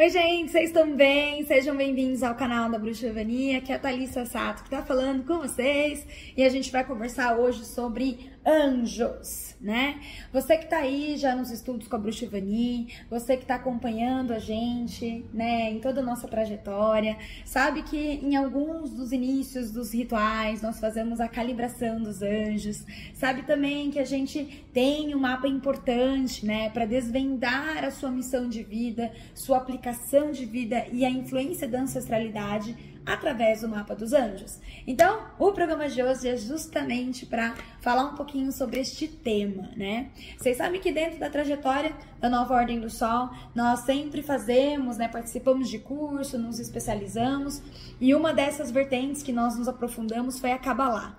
Oi, gente, vocês estão bem? Sejam bem-vindos ao canal da Bruxa Vania, que é a Thalissa Sato que tá falando com vocês e a gente vai conversar hoje sobre anjos, né? Você que tá aí já nos estudos com a Bruxa Ivani, você que tá acompanhando a gente, né, em toda a nossa trajetória, sabe que em alguns dos inícios dos rituais nós fazemos a calibração dos anjos, sabe também que a gente tem um mapa importante, né, para desvendar a sua missão de vida, sua aplicação de vida e a influência da ancestralidade através do mapa dos anjos. Então, o programa de hoje é justamente para falar um pouquinho sobre este tema, né? Vocês sabem que dentro da trajetória da Nova Ordem do Sol, nós sempre fazemos, né, participamos de curso, nos especializamos, e uma dessas vertentes que nós nos aprofundamos foi a Kabbalah.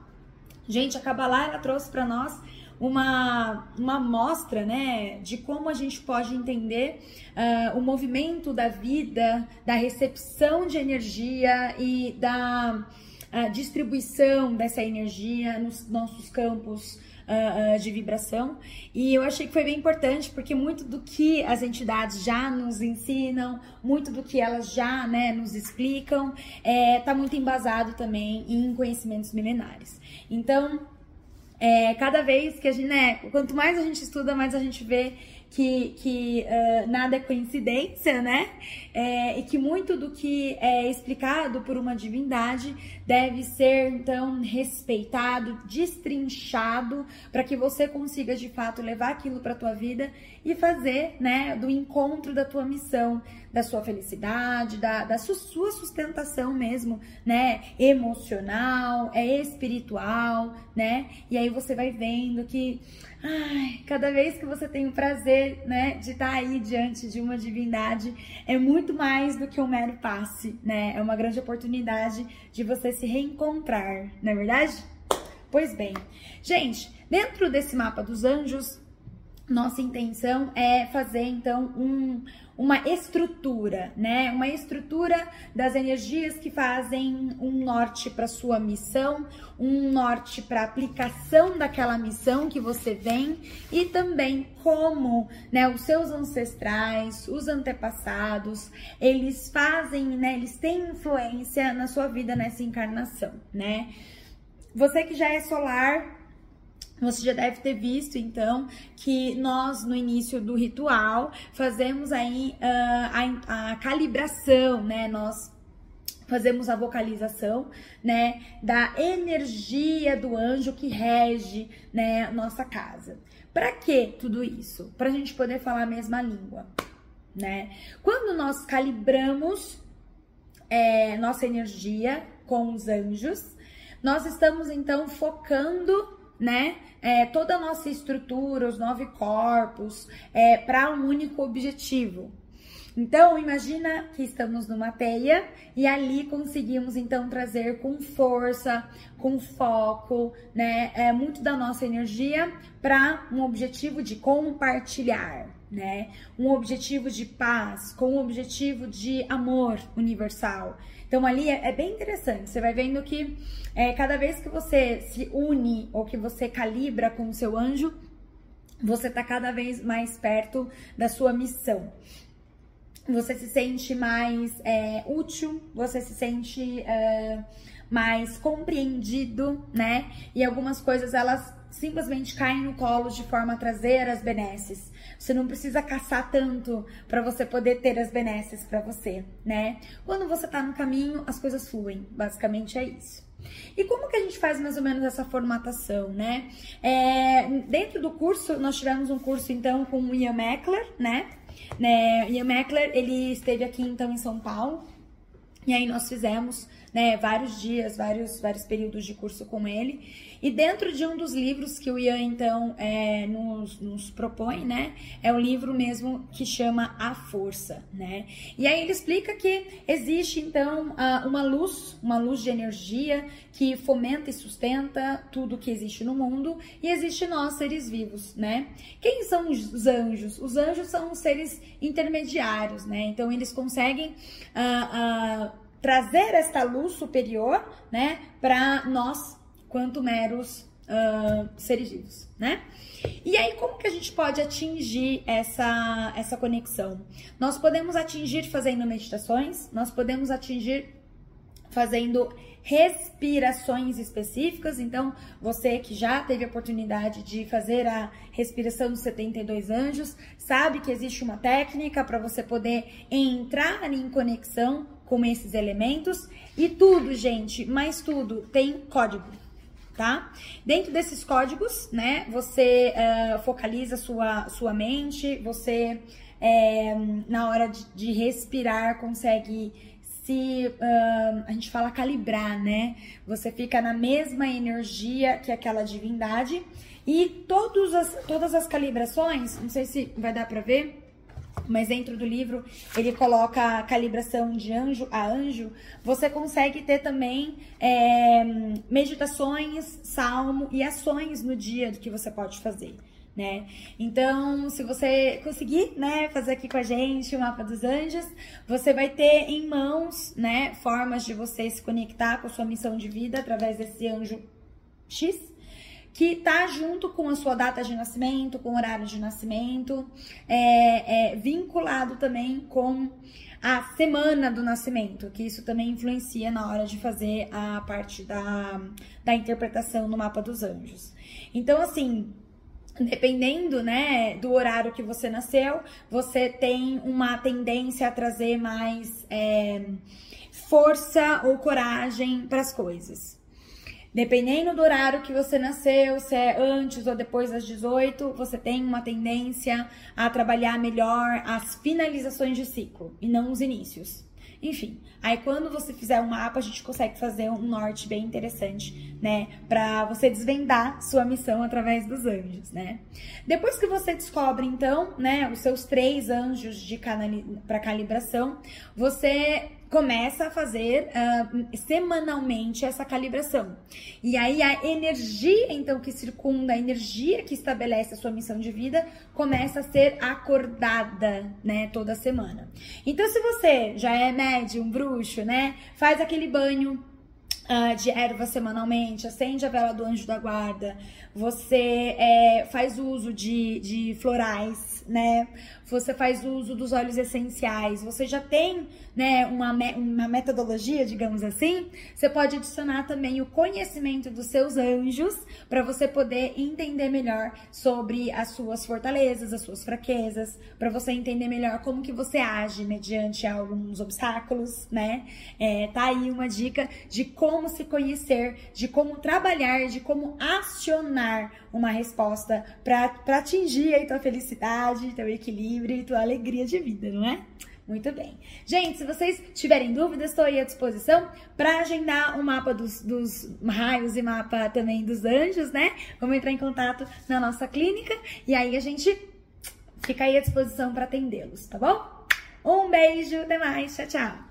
Gente, a Kabbalah ela trouxe para nós uma, uma amostra né, de como a gente pode entender uh, o movimento da vida, da recepção de energia e da uh, distribuição dessa energia nos nossos campos uh, de vibração. E eu achei que foi bem importante, porque muito do que as entidades já nos ensinam, muito do que elas já né, nos explicam, está é, tá muito embasado também em conhecimentos milenares. Então, é, cada vez que a gente, né, quanto mais a gente estuda, mais a gente vê que, que uh, nada é coincidência, né? É, e que muito do que é explicado por uma divindade deve ser então respeitado, destrinchado, para que você consiga de fato levar aquilo para tua vida e fazer, né, do encontro da tua missão, da sua felicidade, da, da sua sustentação mesmo, né, emocional, é espiritual, né? E aí você vai vendo que Ai, cada vez que você tem o prazer, né, de estar aí diante de uma divindade, é muito mais do que um mero passe, né? É uma grande oportunidade de você se reencontrar, não é verdade? Pois bem, gente, dentro desse mapa dos anjos, nossa intenção é fazer então um, uma estrutura, né? Uma estrutura das energias que fazem um norte para sua missão, um norte para aplicação daquela missão que você vem e também como, né, os seus ancestrais, os antepassados, eles fazem, né, eles têm influência na sua vida nessa encarnação, né? Você que já é solar, você já deve ter visto, então, que nós, no início do ritual, fazemos aí uh, a, a calibração, né? Nós fazemos a vocalização, né, da energia do anjo que rege, né, nossa casa. Para que tudo isso? Para a gente poder falar a mesma língua, né? Quando nós calibramos é, nossa energia com os anjos, nós estamos então focando né? É, toda a nossa estrutura, os nove corpos, é, para um único objetivo. Então, imagina que estamos numa teia e ali conseguimos então trazer com força, com foco, né, é, muito da nossa energia para um objetivo de compartilhar, né? Um objetivo de paz, com um objetivo de amor universal. Então ali é, é bem interessante. Você vai vendo que é, cada vez que você se une ou que você calibra com o seu anjo, você está cada vez mais perto da sua missão. Você se sente mais é, útil, você se sente é, mais compreendido, né? E algumas coisas elas simplesmente caem no colo de forma a trazer as benesses. Você não precisa caçar tanto para você poder ter as benesses para você, né? Quando você tá no caminho, as coisas fluem. Basicamente é isso. E como que a gente faz mais ou menos essa formatação, né? É, dentro do curso, nós tivemos um curso então com o Ian Meckler, né? né? Ian Meckler, ele esteve aqui então em São Paulo, e aí nós fizemos né, vários dias, vários, vários períodos de curso com ele. E dentro de um dos livros que o Ian, então, é, nos, nos propõe, né, é o livro mesmo que chama A Força, né? E aí ele explica que existe, então, uma luz, uma luz de energia que fomenta e sustenta tudo que existe no mundo e existe nós, seres vivos, né? Quem são os anjos? Os anjos são os seres intermediários, né? Então, eles conseguem... Uh, uh, trazer esta luz superior, né, para nós, quanto meros uh, seres vivos, né? E aí, como que a gente pode atingir essa, essa conexão? Nós podemos atingir fazendo meditações, nós podemos atingir fazendo respirações específicas. Então, você que já teve a oportunidade de fazer a respiração dos 72 anjos, sabe que existe uma técnica para você poder entrar em conexão com esses elementos. E tudo, gente, mais tudo, tem código tá? Dentro desses códigos, né, você uh, focaliza sua, sua mente, você, é, na hora de, de, respirar, consegue se, uh, a gente fala calibrar, né? Você fica na mesma energia que aquela divindade e todos as, todas as calibrações, não sei se vai dar pra ver, mas dentro do livro ele coloca a calibração de anjo a anjo, você consegue ter também é, meditações, salmo e ações no dia do que você pode fazer. Né? Então, se você conseguir, né, fazer aqui com a gente o mapa dos anjos, você vai ter em mãos, né, formas de você se conectar com a sua missão de vida através desse anjo X, que tá junto com a sua data de nascimento, com o horário de nascimento, é, é, vinculado também com a semana do nascimento, que isso também influencia na hora de fazer a parte da, da interpretação no mapa dos anjos. Então, assim, dependendo, né, do horário que você nasceu, você tem uma tendência a trazer mais é, força ou coragem para as coisas. Dependendo do horário que você nasceu, se é antes ou depois das 18, você tem uma tendência a trabalhar melhor as finalizações de ciclo e não os inícios. Enfim, aí quando você fizer um mapa, a gente consegue fazer um norte bem interessante, né? Pra você desvendar sua missão através dos anjos, né? Depois que você descobre, então, né, os seus três anjos de para calibração, você começa a fazer uh, semanalmente essa calibração. E aí a energia, então, que circunda, a energia que estabelece a sua missão de vida, começa a ser acordada, né, toda semana. Então, se você já é médium, bruxo, né, faz aquele banho Uh, de erva semanalmente, acende a vela do anjo da guarda, você é, faz uso de, de florais, né? Você faz uso dos óleos essenciais, você já tem né, uma, uma metodologia, digamos assim, você pode adicionar também o conhecimento dos seus anjos para você poder entender melhor sobre as suas fortalezas, as suas fraquezas, para você entender melhor como que você age mediante alguns obstáculos, né? É, tá aí uma dica de como se conhecer, de como trabalhar, de como acionar uma resposta para atingir aí tua felicidade, teu equilíbrio e tua alegria de vida, não é? Muito bem. Gente, se vocês tiverem dúvidas, estou aí à disposição para agendar o mapa dos, dos, raios e mapa também dos anjos, né? Vamos entrar em contato na nossa clínica e aí a gente fica aí à disposição para atendê-los, tá bom? Um beijo, até mais, tchau, tchau.